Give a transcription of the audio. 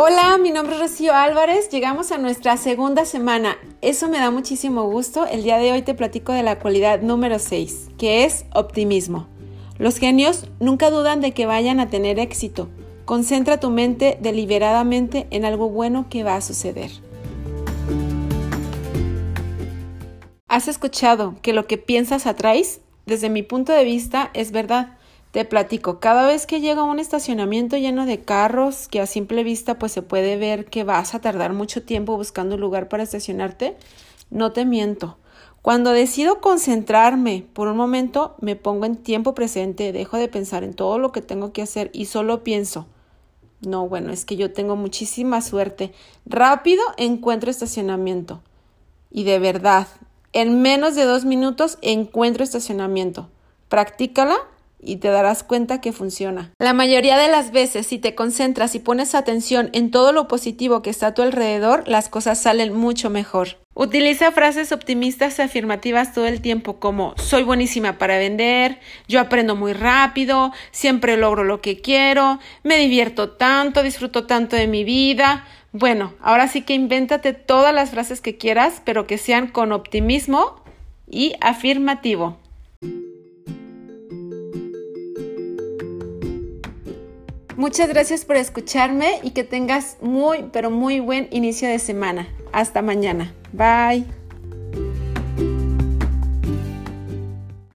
Hola, mi nombre es Rocío Álvarez. Llegamos a nuestra segunda semana. Eso me da muchísimo gusto. El día de hoy te platico de la cualidad número 6, que es optimismo. Los genios nunca dudan de que vayan a tener éxito. Concentra tu mente deliberadamente en algo bueno que va a suceder. ¿Has escuchado que lo que piensas atraes? Desde mi punto de vista es verdad. Te platico, cada vez que llega a un estacionamiento lleno de carros, que a simple vista pues se puede ver que vas a tardar mucho tiempo buscando un lugar para estacionarte, no te miento. Cuando decido concentrarme por un momento, me pongo en tiempo presente, dejo de pensar en todo lo que tengo que hacer y solo pienso. No, bueno, es que yo tengo muchísima suerte. Rápido encuentro estacionamiento. Y de verdad, en menos de dos minutos encuentro estacionamiento. Practícala y te darás cuenta que funciona. La mayoría de las veces, si te concentras y pones atención en todo lo positivo que está a tu alrededor, las cosas salen mucho mejor. Utiliza frases optimistas y afirmativas todo el tiempo como soy buenísima para vender, yo aprendo muy rápido, siempre logro lo que quiero, me divierto tanto, disfruto tanto de mi vida. Bueno, ahora sí que invéntate todas las frases que quieras, pero que sean con optimismo y afirmativo. Muchas gracias por escucharme y que tengas muy, pero muy buen inicio de semana. Hasta mañana. Bye.